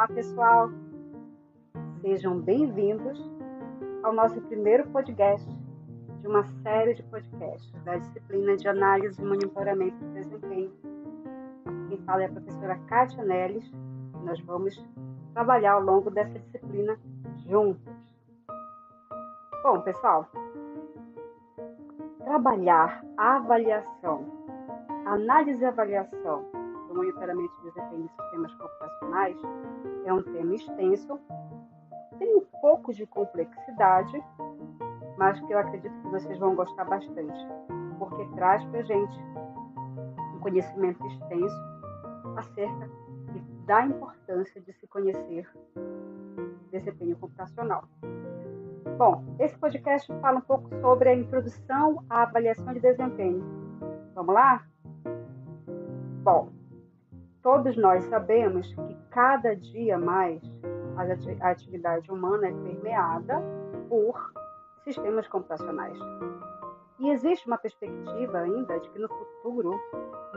Olá, pessoal. Sejam bem-vindos ao nosso primeiro podcast de uma série de podcasts da disciplina de análise e monitoramento do desempenho. Quem fala é a professora Kátia Neles. Nós vamos trabalhar ao longo dessa disciplina juntos. Bom, pessoal, trabalhar a avaliação, análise e avaliação desempenho de sistemas computacionais é um tema extenso, tem um pouco de complexidade, mas que eu acredito que vocês vão gostar bastante, porque traz para a gente um conhecimento extenso acerca da importância de se conhecer desempenho computacional. Bom, esse podcast fala um pouco sobre a introdução à avaliação de desempenho. Vamos lá? Bom, todos nós sabemos que cada dia mais a atividade humana é permeada por sistemas computacionais. E existe uma perspectiva ainda de que no futuro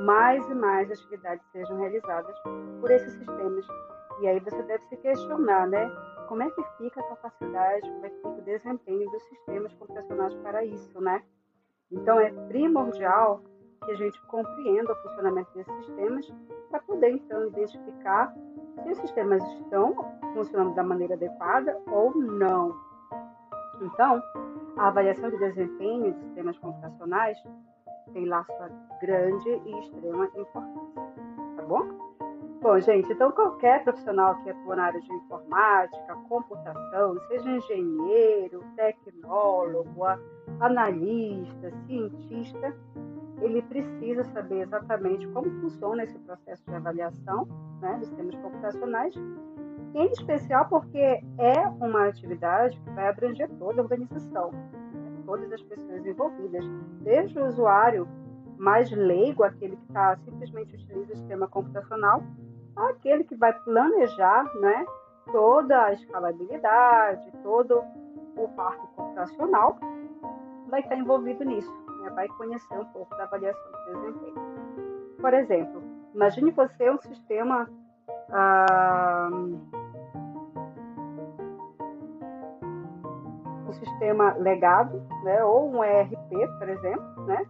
mais e mais atividades sejam realizadas por esses sistemas. E aí você deve se questionar, né? como é que fica a capacidade, como é que fica o desempenho dos sistemas computacionais para isso, né? Então é primordial que a gente compreenda o funcionamento desses sistemas para poder então identificar se os sistemas estão funcionando da maneira adequada ou não. Então, a avaliação de desempenho de sistemas computacionais tem lá sua grande e extrema importância, tá bom? Bom, gente, então qualquer profissional que atua na área de informática, computação, seja engenheiro, tecnólogo, analista, cientista, ele precisa saber exatamente como funciona esse processo de avaliação né, dos sistemas computacionais, em especial porque é uma atividade que vai abranger toda a organização, né, todas as pessoas envolvidas, desde o usuário mais leigo, aquele que está simplesmente utilizando o sistema computacional, aquele que vai planejar né, toda a escalabilidade, todo o parque computacional, vai estar envolvido nisso, né, vai conhecer um pouco da avaliação de desempenho. Por exemplo, imagine você um sistema. Ah, um sistema legado, né, ou um ERP, por exemplo, né,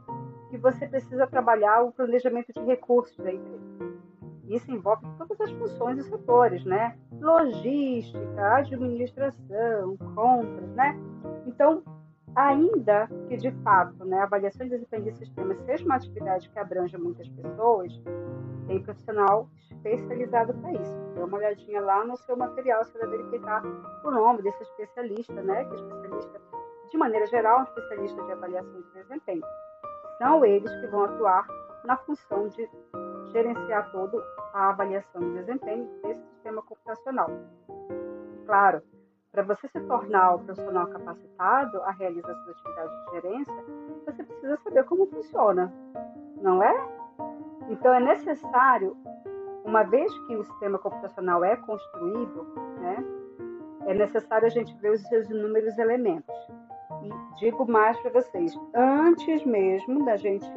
que você precisa trabalhar o planejamento de recursos da empresa. Isso envolve todas as funções e setores, né? Logística, administração, compras, né? Então, ainda que de fato né, a avaliação de desempenho de sistemas seja uma atividade que abranja muitas pessoas, tem profissional especializado para isso. Dê uma olhadinha lá no seu material, você vai verificar o nome desse especialista, né? Que é especialista, de maneira geral, um especialista de avaliação de desempenho. São eles que vão atuar na função de gerenciar todo a avaliação de desempenho desse sistema computacional. Claro, para você se tornar um profissional capacitado a realizar suas atividades de gerência, você precisa saber como funciona, não é? Então é necessário, uma vez que o sistema computacional é construído, né, é necessário a gente ver os seus inúmeros elementos. E digo mais para vocês, antes mesmo da gente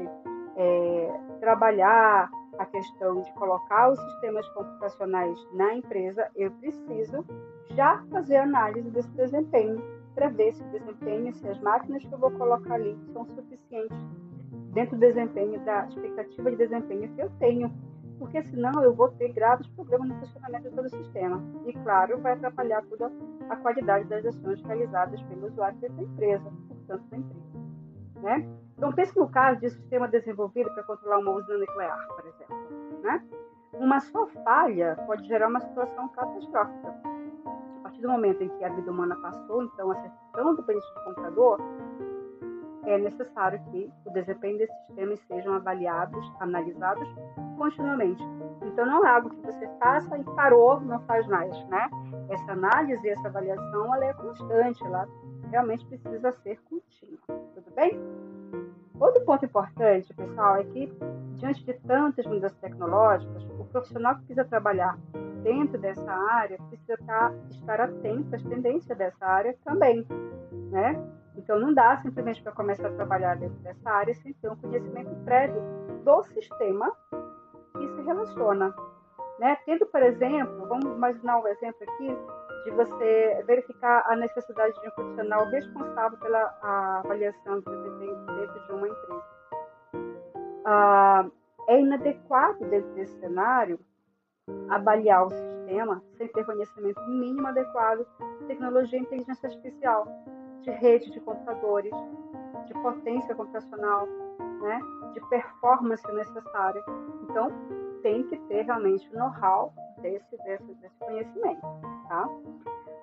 é, trabalhar a questão de colocar os sistemas computacionais na empresa, eu preciso já fazer análise desse desempenho para ver se o desempenho, se as máquinas que eu vou colocar ali são suficientes dentro do desempenho, da expectativa de desempenho que eu tenho, porque senão eu vou ter graves problemas no funcionamento de todo o sistema. E, claro, vai atrapalhar toda a qualidade das ações realizadas pelo usuário dessa empresa, portanto, da empresa. Né? Então, pense no caso de um sistema desenvolvido para controlar uma usina nuclear, por exemplo. Né? Uma só falha pode gerar uma situação catastrófica. A partir do momento em que a vida humana passou, então, a ser tão dependente do computador, é necessário que o desempenho desses sistemas sejam avaliados, analisados continuamente. Então, não é algo que você faça e parou, não faz mais, né? Essa análise, essa avaliação, ela é constante, ela realmente precisa ser contínua. Tudo bem? Outro ponto importante, pessoal, é que diante de tantas mudanças tecnológicas, o profissional que precisa trabalhar dentro dessa área precisa estar, estar atento às tendências dessa área também, né? Então não dá simplesmente para começar a trabalhar dentro dessa área sem ter um conhecimento prévio do sistema que se relaciona Né? Tendo, por exemplo, vamos imaginar um exemplo aqui de você verificar a necessidade de um profissional responsável pela avaliação do desempenho dentro de uma empresa. Ah, é inadequado dentro desse cenário avaliar o sistema sem ter conhecimento mínimo adequado de tecnologia e inteligência artificial, de rede de computadores, de potência computacional, né, de performance necessária. Então, tem que ter realmente o know-how desse, desse, desse conhecimento. Tá?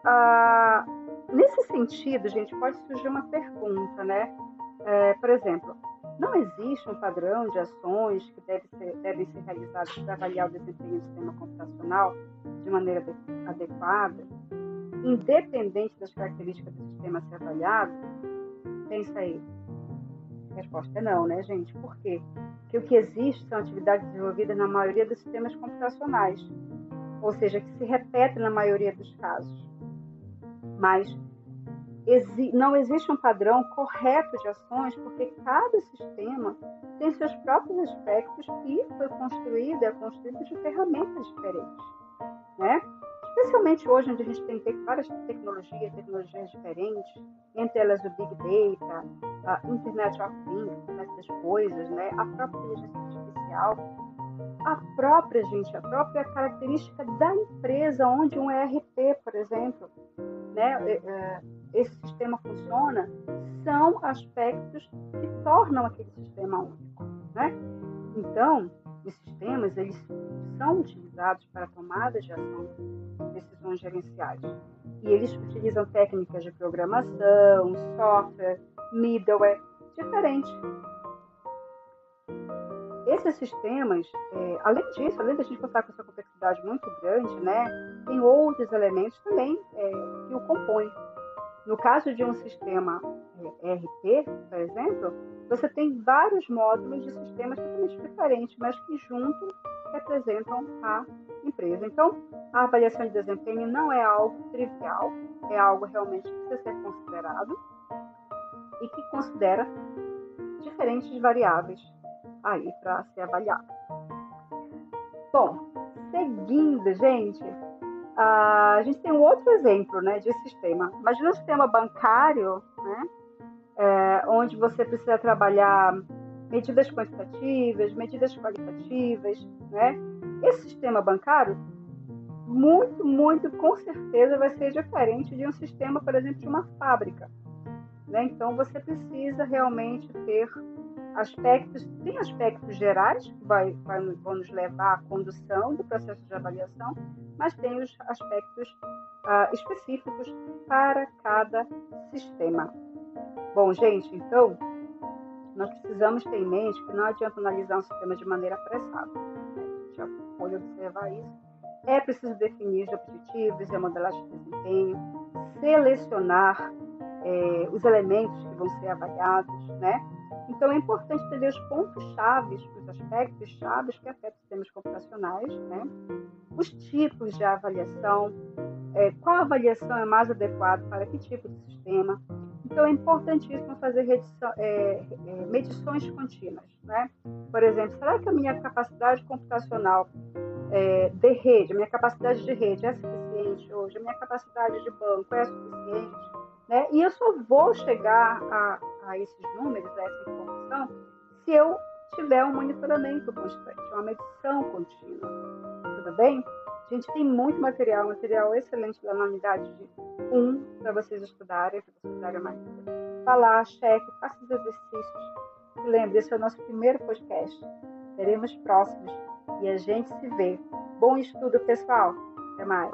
Ah, nesse sentido, gente, pode surgir uma pergunta, né? É, por exemplo, não existe um padrão de ações que deve ser, devem ser realizadas para avaliar o desempenho do sistema computacional de maneira adequada, independente das características do sistema ser avaliado? Pensa aí. A resposta é não, né, gente? Por quê? Porque o que existe são atividades desenvolvidas na maioria dos sistemas computacionais, ou seja, que se repetem na maioria dos casos. Mas não existe um padrão correto de ações, porque cada sistema tem seus próprios aspectos e foi construído, é construído de ferramentas diferentes, né? Especialmente hoje, onde a gente tem várias tecnologias, tecnologias diferentes, entre elas o Big Data, a Internet of Things, Internet das Coisas, né? a própria inteligência artificial, a própria, gente, a própria característica da empresa, onde um ERP, por exemplo, né, é, é, esse sistema funciona, são aspectos que tornam aquele sistema único. Né? Então, os sistemas eles são utilizados para tomada de ação, decisões gerenciais. E eles utilizam técnicas de programação, software, middleware, diferentes. Esses sistemas, é, além disso, além da gente contar com essa complexidade muito grande, né, tem outros elementos também é, que o compõem. No caso de um sistema é, RP, por exemplo, você tem vários módulos de sistemas totalmente diferentes, mas que juntos representam a empresa. Então, a avaliação de desempenho não é algo trivial, é algo realmente que precisa ser considerado e que considera diferentes variáveis aí para ser avaliado. Bom, seguindo, gente, a gente tem um outro exemplo né, de sistema. Imagina um sistema bancário, né, é, onde você precisa trabalhar medidas quantitativas, medidas qualitativas, né? Esse sistema bancário, muito, muito, com certeza vai ser diferente de um sistema, por exemplo, de uma fábrica. Né? Então, você precisa realmente ter aspectos, tem aspectos gerais que vai, vai, vão nos levar à condução do processo de avaliação, mas tem os aspectos uh, específicos para cada sistema. Bom, gente, então, nós precisamos ter em mente que não adianta analisar um sistema de maneira apressada. Né? Já pode observar isso. É preciso definir os objetivos e a modelagem de desempenho, selecionar é, os elementos que vão ser avaliados, né? Então é importante entender os pontos chaves, os aspectos chaves que afetam sistemas computacionais, né? Os tipos de avaliação, é, qual avaliação é mais adequada para que tipo de sistema, então, é importantíssimo fazer redição, é, é, medições contínuas. Né? Por exemplo, será que a minha capacidade computacional é, de rede, a minha capacidade de rede é suficiente hoje? A minha capacidade de banco é suficiente? Né? E eu só vou chegar a, a esses números, a essa informação, se eu tiver um monitoramento constante, uma medição contínua. Tudo bem? A gente tem muito material, material excelente na unidade de 1 para vocês estudarem, para vocês darem mais. Vá lá, cheque, faça os exercícios. E lembre, esse é o nosso primeiro podcast. Teremos próximos e a gente se vê. Bom estudo, pessoal. Até mais.